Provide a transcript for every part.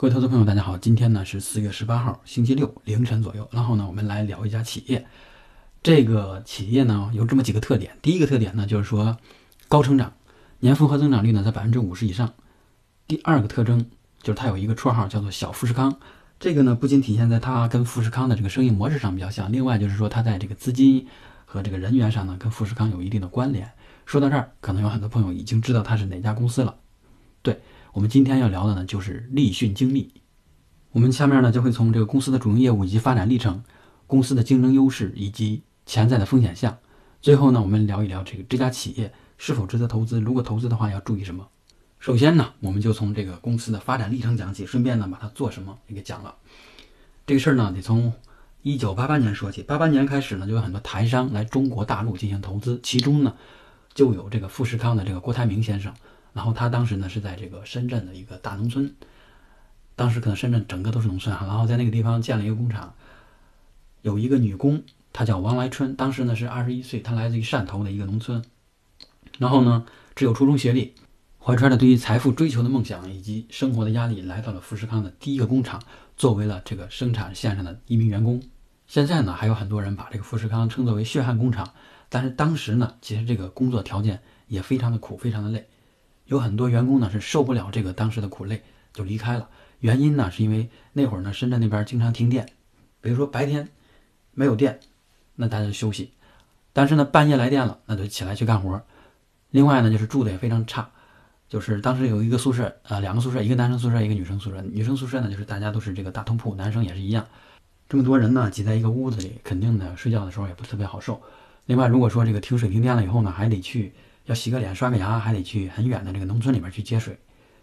各位投资朋友，大家好，今天呢是四月十八号，星期六凌晨左右。然后呢，我们来聊一家企业。这个企业呢有这么几个特点。第一个特点呢就是说高成长，年复合增长率呢在百分之五十以上。第二个特征就是它有一个绰号叫做“小富士康”。这个呢不仅体现在它跟富士康的这个生意模式上比较像，另外就是说它在这个资金和这个人员上呢跟富士康有一定的关联。说到这儿，可能有很多朋友已经知道它是哪家公司了。对。我们今天要聊的呢，就是立讯精密。我们下面呢，就会从这个公司的主营业务以及发展历程、公司的竞争优势以及潜在的风险项，最后呢，我们聊一聊这个这家企业是否值得投资。如果投资的话，要注意什么？首先呢，我们就从这个公司的发展历程讲起，顺便呢，把它做什么也给讲了。这个事儿呢，得从一九八八年说起。八八年开始呢，就有很多台商来中国大陆进行投资，其中呢，就有这个富士康的这个郭台铭先生。然后他当时呢是在这个深圳的一个大农村，当时可能深圳整个都是农村哈，然后在那个地方建了一个工厂，有一个女工，她叫王来春，当时呢是二十一岁，她来自于汕头的一个农村，然后呢只有初中学历，怀揣着对于财富追求的梦想以及生活的压力，来到了富士康的第一个工厂，作为了这个生产线上的一名员工。现在呢还有很多人把这个富士康称作为血汗工厂，但是当时呢其实这个工作条件也非常的苦，非常的累。有很多员工呢是受不了这个当时的苦累，就离开了。原因呢是因为那会儿呢深圳那边经常停电，比如说白天没有电，那大家就休息；但是呢半夜来电了，那就起来去干活。另外呢就是住的也非常差，就是当时有一个宿舍啊，两个宿舍，一个男生宿舍，一个女生宿舍。女生宿舍呢就是大家都是这个大通铺，男生也是一样。这么多人呢挤在一个屋子里，肯定的睡觉的时候也不特别好受。另外如果说这个停水停电了以后呢，还得去。要洗个脸、刷个牙，还得去很远的这个农村里面去接水，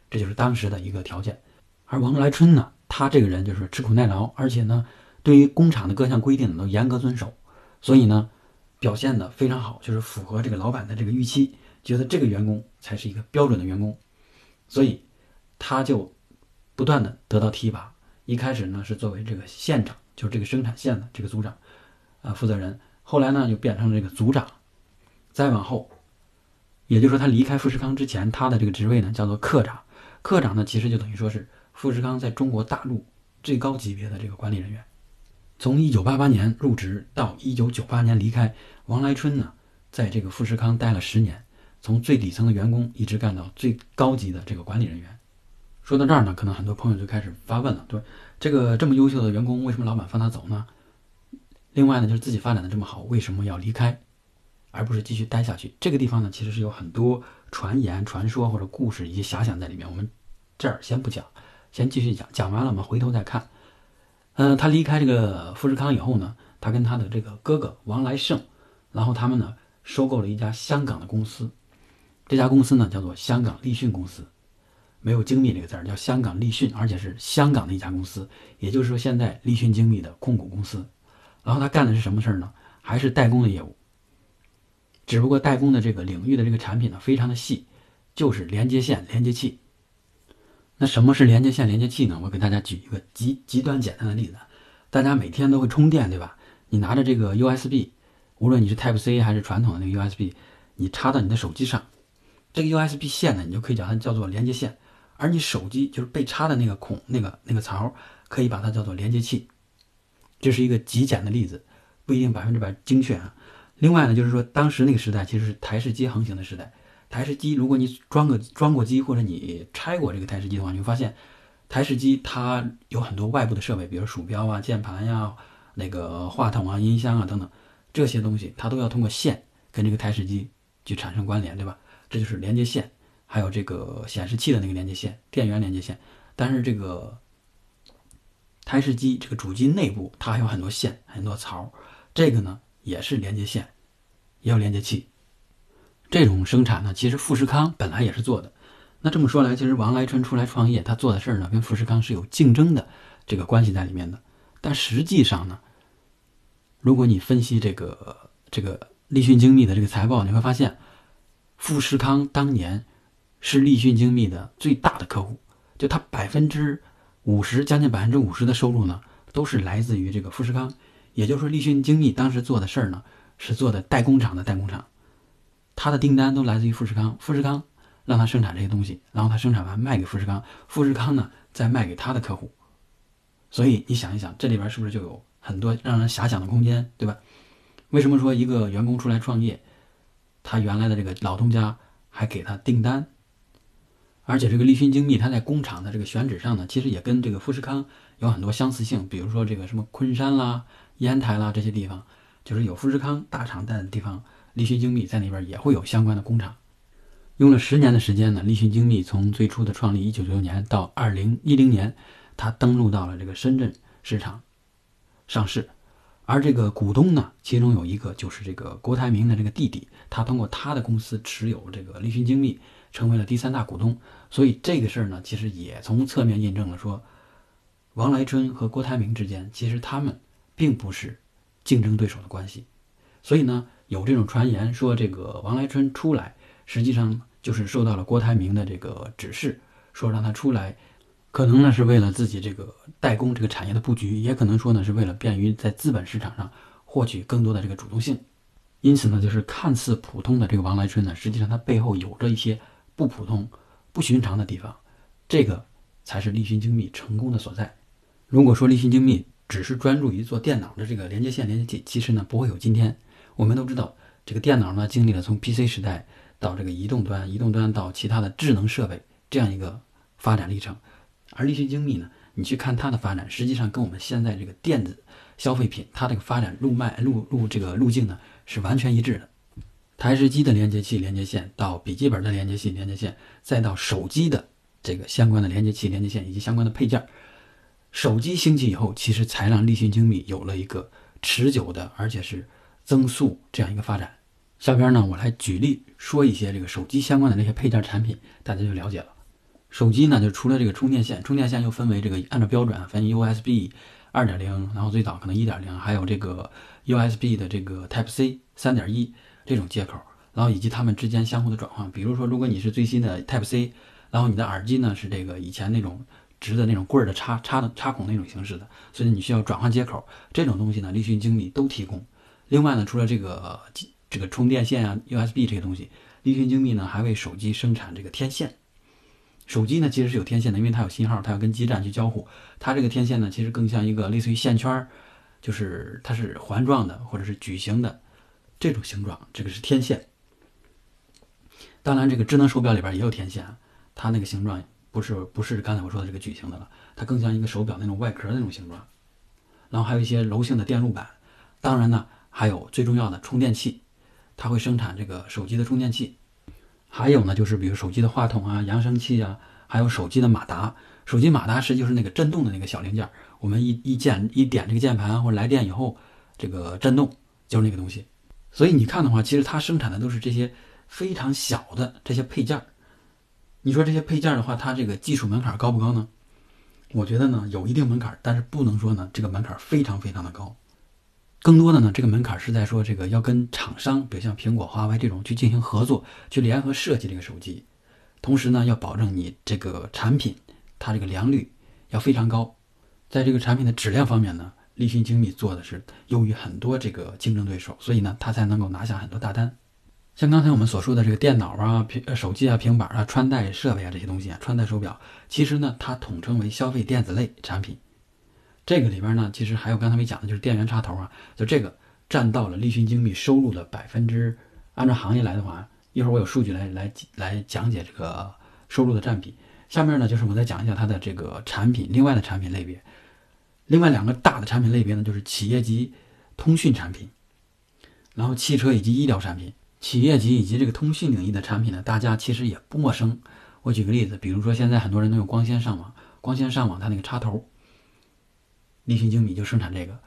这就是当时的一个条件。而王来春呢，他这个人就是吃苦耐劳，而且呢，对于工厂的各项规定都严格遵守，所以呢，表现的非常好，就是符合这个老板的这个预期，觉得这个员工才是一个标准的员工，所以他就不断的得到提拔。一开始呢是作为这个县长，就是这个生产线的这个组长啊负责人，后来呢就变成了这个组长，再往后。也就是说，他离开富士康之前，他的这个职位呢叫做科长。科长呢，其实就等于说是富士康在中国大陆最高级别的这个管理人员。从1988年入职到1998年离开，王来春呢，在这个富士康待了十年，从最底层的员工一直干到最高级的这个管理人员。说到这儿呢，可能很多朋友就开始发问了：对，这个这么优秀的员工，为什么老板放他走呢？另外呢，就是自己发展的这么好，为什么要离开？而不是继续待下去。这个地方呢，其实是有很多传言、传说或者故事以及遐想在里面。我们这儿先不讲，先继续讲。讲完了，我们回头再看。嗯，他离开这个富士康以后呢，他跟他的这个哥哥王来胜，然后他们呢收购了一家香港的公司。这家公司呢叫做香港立讯公司，没有精密这个字儿，叫香港立讯，而且是香港的一家公司。也就是说，现在立讯精密的控股公司。然后他干的是什么事儿呢？还是代工的业务。只不过代工的这个领域的这个产品呢，非常的细，就是连接线、连接器。那什么是连接线、连接器呢？我给大家举一个极极端简单的例子，大家每天都会充电，对吧？你拿着这个 USB，无论你是 Type C 还是传统的那个 USB，你插到你的手机上，这个 USB 线呢，你就可以叫它叫做连接线，而你手机就是被插的那个孔、那个那个槽，可以把它叫做连接器。这是一个极简的例子，不一定百分之百精确啊。另外呢，就是说，当时那个时代其实是台式机横行的时代。台式机，如果你装个装过机，或者你拆过这个台式机的话，你会发现，台式机它有很多外部的设备，比如鼠标啊、键盘呀、那个话筒啊、音箱啊等等，这些东西它都要通过线跟这个台式机去产生关联，对吧？这就是连接线，还有这个显示器的那个连接线、电源连接线。但是这个台式机这个主机内部它还有很多线、很多槽，这个呢？也是连接线，要连接器。这种生产呢，其实富士康本来也是做的。那这么说来，其实王来春出来创业，他做的事儿呢，跟富士康是有竞争的这个关系在里面的。但实际上呢，如果你分析这个这个立讯精密的这个财报，你会发现，富士康当年是立讯精密的最大的客户，就他百分之五十，将近百分之五十的收入呢，都是来自于这个富士康。也就是说，立讯精密当时做的事儿呢，是做的代工厂的代工厂，他的订单都来自于富士康，富士康让他生产这些东西，然后他生产完卖给富士康，富士康呢再卖给他的客户。所以你想一想，这里边是不是就有很多让人遐想的空间，对吧？为什么说一个员工出来创业，他原来的这个老东家还给他订单？而且这个立讯精密，它在工厂的这个选址上呢，其实也跟这个富士康有很多相似性。比如说这个什么昆山啦、烟台啦这些地方，就是有富士康大厂在的地方，立讯精密在那边也会有相关的工厂。用了十年的时间呢，立讯精密从最初的创立一九九九年到二零一零年，它登陆到了这个深圳市场上市。而这个股东呢，其中有一个就是这个郭台铭的这个弟弟，他通过他的公司持有这个立讯精密。成为了第三大股东，所以这个事儿呢，其实也从侧面印证了说，王来春和郭台铭之间其实他们并不是竞争对手的关系。所以呢，有这种传言说，这个王来春出来，实际上就是受到了郭台铭的这个指示，说让他出来，可能呢是为了自己这个代工这个产业的布局，也可能说呢是为了便于在资本市场上获取更多的这个主动性。因此呢，就是看似普通的这个王来春呢，实际上他背后有着一些。不普通、不寻常的地方，这个才是立讯精密成功的所在。如果说立讯精密只是专注于做电脑的这个连接线连接器，其实呢不会有今天。我们都知道，这个电脑呢经历了从 PC 时代到这个移动端，移动端到其他的智能设备这样一个发展历程。而立讯精密呢，你去看它的发展，实际上跟我们现在这个电子消费品它这个发展路脉路路这个路径呢是完全一致的。台式机的连接器、连接线，到笔记本的连接器、连接线，再到手机的这个相关的连接器、连接线以及相关的配件。手机兴起以后，其实才让立讯精密有了一个持久的，而且是增速这样一个发展。下边呢，我来举例说一些这个手机相关的那些配件产品，大家就了解了。手机呢，就除了这个充电线，充电线又分为这个按照标准分 USB 二点零，然后最早可能一点零，还有这个 USB 的这个 Type C 三点一。这种接口，然后以及它们之间相互的转换。比如说，如果你是最新的 Type C，然后你的耳机呢是这个以前那种直的那种棍儿的插插的插孔那种形式的，所以你需要转换接口。这种东西呢，立讯精密都提供。另外呢，除了这个这个充电线啊、USB 这些东西，立讯精密呢还为手机生产这个天线。手机呢其实是有天线的，因为它有信号，它要跟基站去交互。它这个天线呢其实更像一个类似于线圈，就是它是环状的或者是矩形的。这种形状，这个是天线。当然，这个智能手表里边也有天线，它那个形状不是不是刚才我说的这个矩形的了，它更像一个手表那种外壳那种形状。然后还有一些柔性的电路板，当然呢，还有最重要的充电器，它会生产这个手机的充电器。还有呢，就是比如手机的话筒啊、扬声器啊，还有手机的马达。手机马达实际就是那个震动的那个小零件，我们一一键一点这个键盘或者来电以后，这个震动就是那个东西。所以你看的话，其实它生产的都是这些非常小的这些配件儿。你说这些配件的话，它这个技术门槛高不高呢？我觉得呢，有一定门槛，但是不能说呢这个门槛非常非常的高。更多的呢，这个门槛是在说这个要跟厂商，比如像苹果、华为这种去进行合作，去联合设计这个手机，同时呢，要保证你这个产品它这个良率要非常高，在这个产品的质量方面呢。立讯精密做的是优于很多这个竞争对手，所以呢，它才能够拿下很多大单。像刚才我们所说的这个电脑啊、平手机啊、平板啊、穿戴设备啊这些东西啊，穿戴手表，其实呢，它统称为消费电子类产品。这个里边呢，其实还有刚才没讲的，就是电源插头啊，就这个占到了立讯精密收入的百分之，按照行业来的话，一会儿我有数据来来来讲解这个收入的占比。下面呢，就是我再讲一下它的这个产品，另外的产品类别。另外两个大的产品类别呢，就是企业级通讯产品，然后汽车以及医疗产品。企业级以及这个通讯领域的产品呢，大家其实也不陌生。我举个例子，比如说现在很多人都用光纤上网，光纤上网它那个插头，立讯精密就生产这个。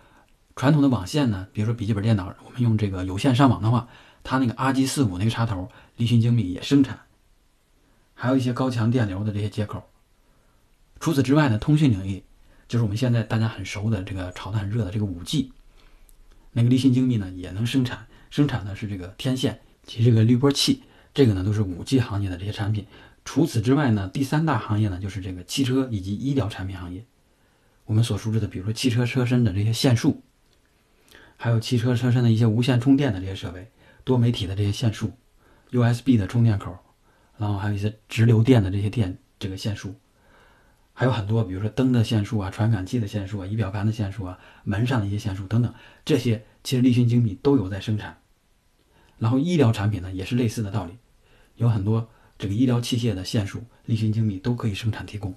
传统的网线呢，比如说笔记本电脑，我们用这个有线上网的话，它那个 RG 四五那个插头，立讯精密也生产。还有一些高强电流的这些接口。除此之外呢，通讯领域。就是我们现在大家很熟的这个炒得很热的这个五 G，那个立讯精密呢也能生产，生产的是这个天线及这个滤波器，这个呢都是五 G 行业的这些产品。除此之外呢，第三大行业呢就是这个汽车以及医疗产品行业。我们所熟知的，比如说汽车车身的这些线束，还有汽车车身的一些无线充电的这些设备，多媒体的这些线束，USB 的充电口，然后还有一些直流电的这些电这个线束。还有很多，比如说灯的线束啊、传感器的线束啊、仪表盘的线束啊、门上的一些线束等等，这些其实立讯精密都有在生产。然后医疗产品呢也是类似的道理，有很多这个医疗器械的线束，立讯精密都可以生产提供。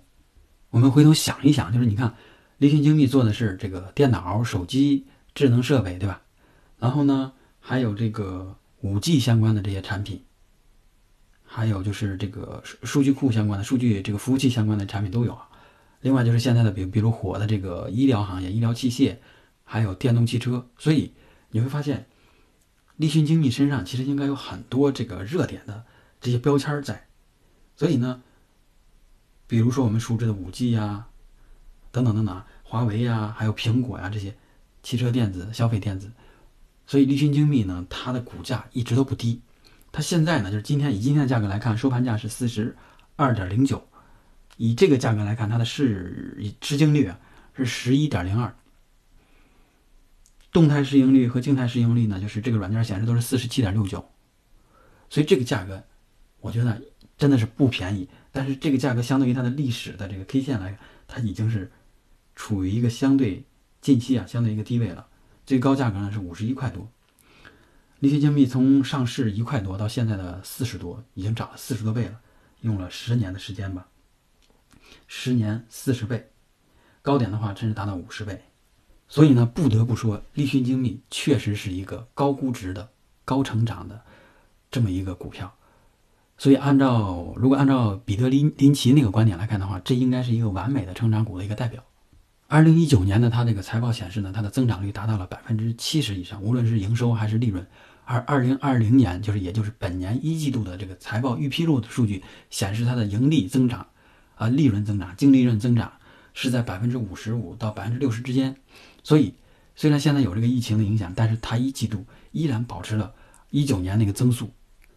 我们回头想一想，就是你看，立讯精密做的是这个电脑、手机、智能设备，对吧？然后呢，还有这个五 G 相关的这些产品。还有就是这个数数据库相关的数据，这个服务器相关的产品都有。另外就是现在的，比比如火的这个医疗行业、医疗器械，还有电动汽车。所以你会发现，立讯精密身上其实应该有很多这个热点的这些标签在。所以呢，比如说我们熟知的五 G 呀，等等等等，华为呀，还有苹果呀这些汽车电子、消费电子。所以立讯精密呢，它的股价一直都不低。它现在呢，就是今天以今天的价格来看，收盘价是四十二点零九，以这个价格来看，它的市市净率啊是十一点零二，动态市盈率和静态市盈率呢，就是这个软件显示都是四十七点六九，所以这个价格我觉得真的是不便宜。但是这个价格相对于它的历史的这个 K 线来，它已经是处于一个相对近期啊相对一个低位了，最高价格呢是五十一块多。立讯精密从上市一块多到现在的四十多，已经涨了四十多倍了，用了十年的时间吧。十年四十倍，高点的话甚至达到五十倍。所以呢，不得不说，立讯精密确实是一个高估值的、高成长的这么一个股票。所以，按照如果按照彼得林林奇那个观点来看的话，这应该是一个完美的成长股的一个代表。二零一九年呢，它这个财报显示呢，它的增长率达到了百分之七十以上，无论是营收还是利润。而二零二零年，就是也就是本年一季度的这个财报预披露的数据显示，它的盈利增长，啊，利润增长，净利润增长是在百分之五十五到百分之六十之间。所以，虽然现在有这个疫情的影响，但是它一季度依然保持了一九年那个增速。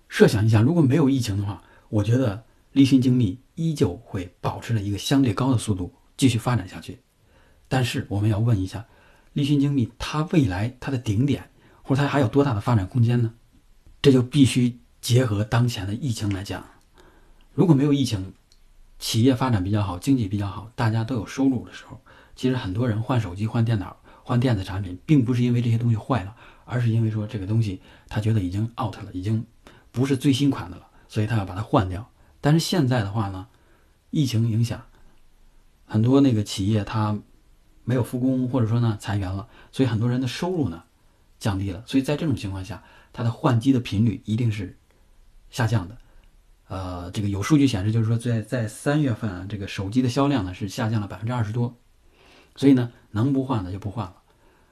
设想一下，如果没有疫情的话，我觉得立讯精密依旧会保持着一个相对高的速度继续发展下去。但是我们要问一下，立讯精密它未来它的顶点？或者它还有多大的发展空间呢？这就必须结合当前的疫情来讲。如果没有疫情，企业发展比较好，经济比较好，大家都有收入的时候，其实很多人换手机、换电脑、换电子产品，并不是因为这些东西坏了，而是因为说这个东西他觉得已经 out 了，已经不是最新款的了，所以他要把它换掉。但是现在的话呢，疫情影响，很多那个企业它没有复工，或者说呢裁员了，所以很多人的收入呢。降低了，所以在这种情况下，它的换机的频率一定是下降的。呃，这个有数据显示，就是说在在三月份啊，这个手机的销量呢是下降了百分之二十多。所以呢，能不换的就不换了，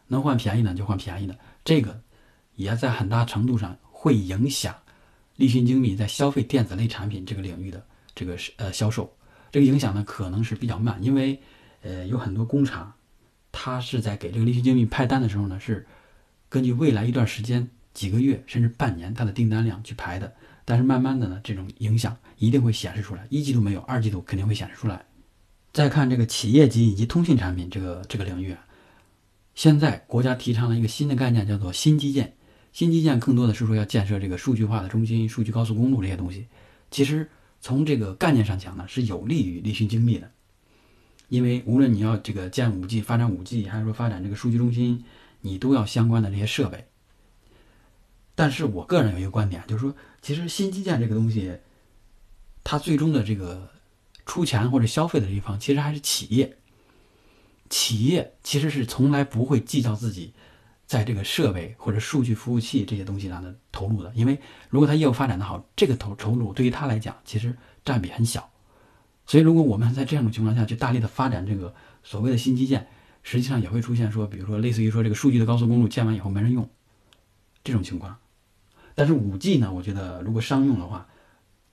能换便宜的就换便宜的。这个也在很大程度上会影响立讯精密在消费电子类产品这个领域的这个呃销售。这个影响呢可能是比较慢，因为呃有很多工厂，它是在给这个立讯精密派单的时候呢是。根据未来一段时间、几个月甚至半年它的订单量去排的，但是慢慢的呢，这种影响一定会显示出来。一季度没有，二季度肯定会显示出来。再看这个企业级以及通信产品这个这个领域啊，现在国家提倡了一个新的概念，叫做新基建。新基建更多的是说要建设这个数据化的中心、数据高速公路这些东西。其实从这个概念上讲呢，是有利于立讯精密的，因为无论你要这个建五 G、发展五 G，还是说发展这个数据中心。你都要相关的这些设备，但是我个人有一个观点，就是说，其实新基建这个东西，它最终的这个出钱或者消费的一方，其实还是企业。企业其实是从来不会计较自己在这个设备或者数据服务器这些东西上的投入的，因为如果他业务发展的好，这个投投入对于他来讲其实占比很小。所以，如果我们在这样的情况下去大力的发展这个所谓的新基建，实际上也会出现说，比如说类似于说这个数据的高速公路建完以后没人用这种情况。但是五 G 呢，我觉得如果商用的话，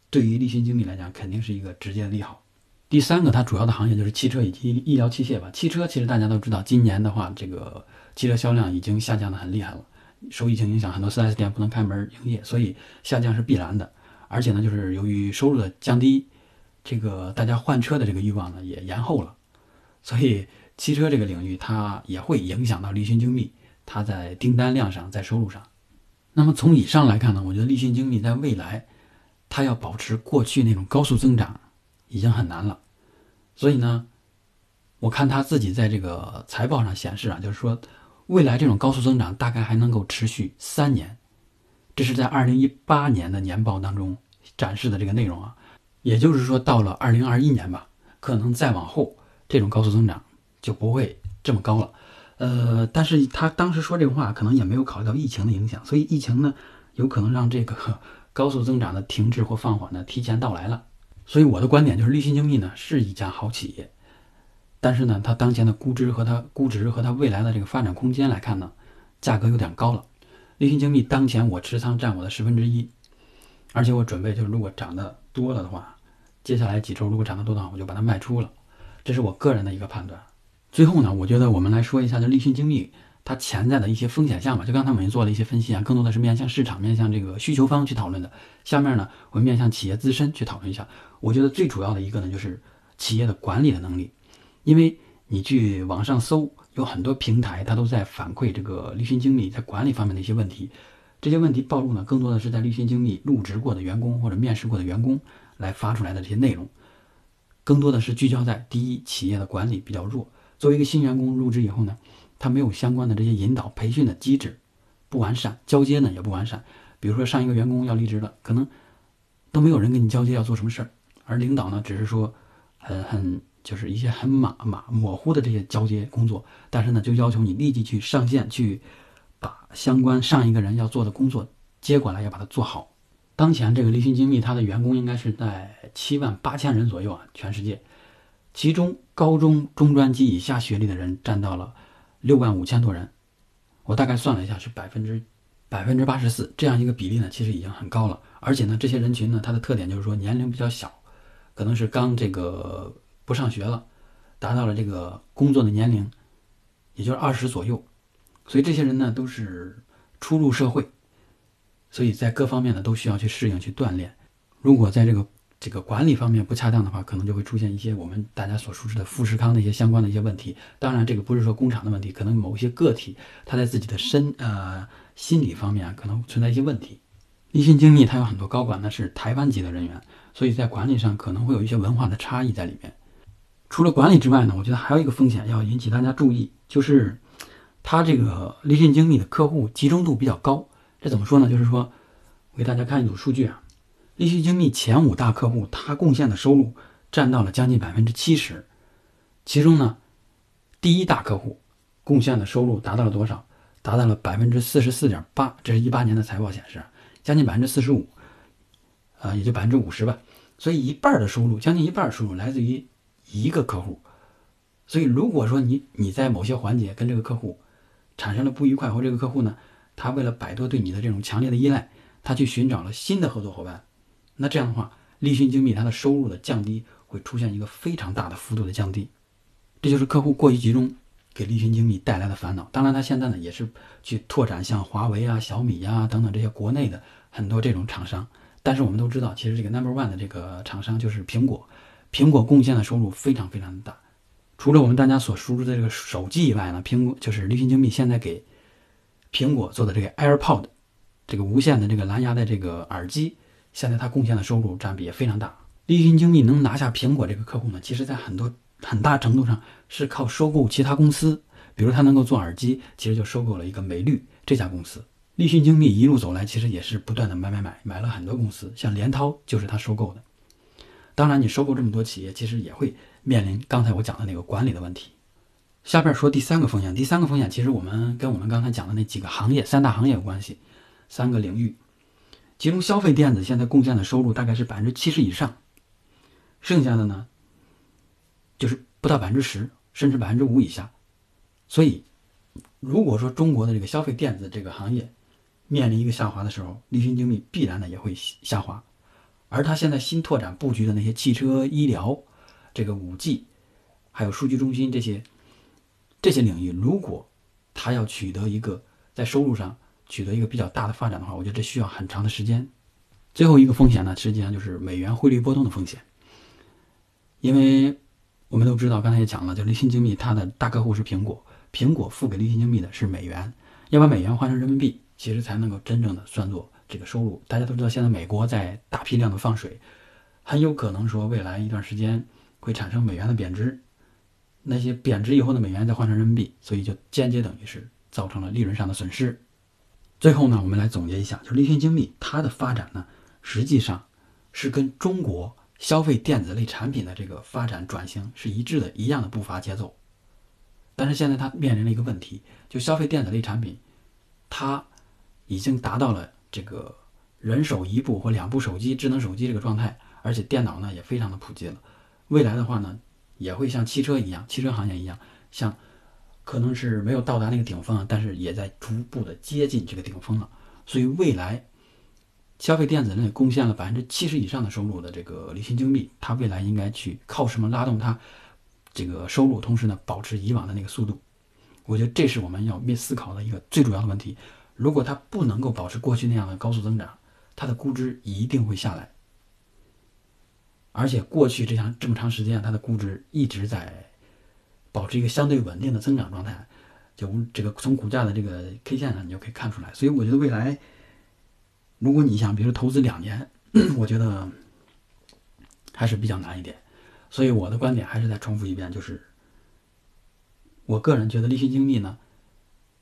对于立讯精密来讲肯定是一个直接的利好。第三个，它主要的行业就是汽车以及医疗器械吧。汽车其实大家都知道，今年的话，这个汽车销量已经下降的很厉害了，受疫情影响，很多 4S 店不能开门营业，所以下降是必然的。而且呢，就是由于收入的降低，这个大家换车的这个欲望呢也延后了，所以。汽车这个领域，它也会影响到立讯精密，它在订单量上，在收入上。那么从以上来看呢，我觉得立讯精密在未来，它要保持过去那种高速增长，已经很难了。所以呢，我看他自己在这个财报上显示啊，就是说未来这种高速增长大概还能够持续三年，这是在二零一八年的年报当中展示的这个内容啊。也就是说，到了二零二一年吧，可能再往后这种高速增长就不会这么高了。呃，但是他当时说这个话，可能也没有考虑到疫情的影响，所以疫情呢，有可能让这个高速增长的停滞或放缓呢提前到来了。所以我的观点就是，立讯精密呢是一家好企业，但是呢，它当前的估值和它估值和它未来的这个发展空间来看呢，价格有点高了。立讯精密当前我持仓占我的十分之一，而且我准备就是如果涨得多了的话，接下来几周如果涨得多的话，我就把它卖出了。这是我个人的一个判断。最后呢，我觉得我们来说一下，就立讯精密它潜在的一些风险项吧。就刚才我们做了一些分析啊，更多的是面向市场、面向这个需求方去讨论的。下面呢，我们面向企业自身去讨论一下。我觉得最主要的一个呢，就是企业的管理的能力。因为你去网上搜，有很多平台它都在反馈这个立讯精密在管理方面的一些问题。这些问题暴露呢，更多的是在立讯精密入职过的员工或者面试过的员工来发出来的这些内容，更多的是聚焦在第一，企业的管理比较弱。作为一个新员工入职以后呢，他没有相关的这些引导培训的机制，不完善，交接呢也不完善。比如说上一个员工要离职了，可能都没有人跟你交接要做什么事儿，而领导呢只是说很很就是一些很马马模糊的这些交接工作，但是呢就要求你立即去上线去把相关上一个人要做的工作接过来，要把它做好。当前这个立讯精密它的员工应该是在七万八千人左右啊，全世界。其中高中中专及以下学历的人占到了六万五千多人，我大概算了一下，是百分之百分之八十四这样一个比例呢，其实已经很高了。而且呢，这些人群呢，它的特点就是说年龄比较小，可能是刚这个不上学了，达到了这个工作的年龄，也就是二十左右。所以这些人呢，都是初入社会，所以在各方面呢都需要去适应、去锻炼。如果在这个这个管理方面不恰当的话，可能就会出现一些我们大家所熟知的富士康的一些相关的一些问题。当然，这个不是说工厂的问题，可能某一些个体他在自己的身呃心理方面可能存在一些问题。立讯精密它有很多高管呢是台湾籍的人员，所以在管理上可能会有一些文化的差异在里面。除了管理之外呢，我觉得还有一个风险要引起大家注意，就是它这个立讯精密的客户集中度比较高。这怎么说呢？就是说，我给大家看一组数据啊。立讯精密前五大客户，它贡献的收入占到了将近百分之七十。其中呢，第一大客户贡献的收入达到了多少？达到了百分之四十四点八。这是一八年的财报显示，将近百分之四十五，啊，也就百分之五十吧。所以一半的收入，将近一半收入来自于一个客户。所以如果说你你在某些环节跟这个客户产生了不愉快，或这个客户呢，他为了摆脱对你的这种强烈的依赖，他去寻找了新的合作伙伴。那这样的话，立讯精密它的收入的降低会出现一个非常大的幅度的降低，这就是客户过于集中给立讯精密带来的烦恼。当然，它现在呢也是去拓展像华为啊、小米呀等等这些国内的很多这种厂商。但是我们都知道，其实这个 number one 的这个厂商就是苹果，苹果贡献的收入非常非常的大。除了我们大家所熟知的这个手机以外呢，苹果就是立讯精密现在给苹果做的这个 AirPod，这个无线的这个蓝牙的这个耳机。现在它贡献的收入占比也非常大。立讯精密能拿下苹果这个客户呢，其实在很多很大程度上是靠收购其他公司，比如它能够做耳机，其实就收购了一个美绿这家公司。立讯精密一路走来，其实也是不断的买买买，买了很多公司，像联涛就是他收购的。当然，你收购这么多企业，其实也会面临刚才我讲的那个管理的问题。下边说第三个风险，第三个风险其实我们跟我们刚才讲的那几个行业三大行业有关系，三个领域。其中消费电子现在贡献的收入大概是百分之七十以上，剩下的呢，就是不到百分之十，甚至百分之五以下。所以，如果说中国的这个消费电子这个行业面临一个下滑的时候，立讯精密必然呢也会下滑。而它现在新拓展布局的那些汽车、医疗、这个五 G，还有数据中心这些这些领域，如果它要取得一个在收入上，取得一个比较大的发展的话，我觉得这需要很长的时间。最后一个风险呢，实际上就是美元汇率波动的风险。因为我们都知道，刚才也讲了，就立讯精密它的大客户是苹果，苹果付给立讯精密的是美元，要把美元换成人民币，其实才能够真正的算作这个收入。大家都知道，现在美国在大批量的放水，很有可能说未来一段时间，会产生美元的贬值，那些贬值以后的美元再换成人民币，所以就间接等于是造成了利润上的损失。最后呢，我们来总结一下，就是立讯精密它的发展呢，实际上是跟中国消费电子类产品的这个发展转型是一致的，一样的步伐节奏。但是现在它面临了一个问题，就消费电子类产品，它已经达到了这个人手一部或两部手机、智能手机这个状态，而且电脑呢也非常的普及了。未来的话呢，也会像汽车一样，汽车行业一样，像。可能是没有到达那个顶峰，但是也在逐步的接近这个顶峰了。所以未来消费电子类贡献了百分之七十以上的收入的这个离心精密，它未来应该去靠什么拉动它这个收入，同时呢保持以往的那个速度？我觉得这是我们要面思考的一个最主要的问题。如果它不能够保持过去那样的高速增长，它的估值一定会下来。而且过去这样这么长时间，它的估值一直在。保持一个相对稳定的增长状态，就这个从股价的这个 K 线上，你就可以看出来。所以我觉得未来，如果你想，比如说投资两年，我觉得还是比较难一点。所以我的观点还是再重复一遍，就是我个人觉得立讯精密呢，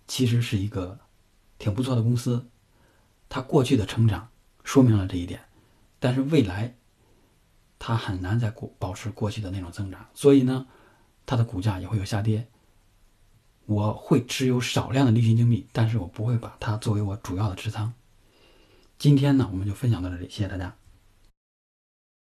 其实是一个挺不错的公司，它过去的成长说明了这一点，但是未来它很难再过保持过去的那种增长，所以呢。它的股价也会有下跌，我会持有少量的利群精密，但是我不会把它作为我主要的持仓。今天呢，我们就分享到这里，谢谢大家。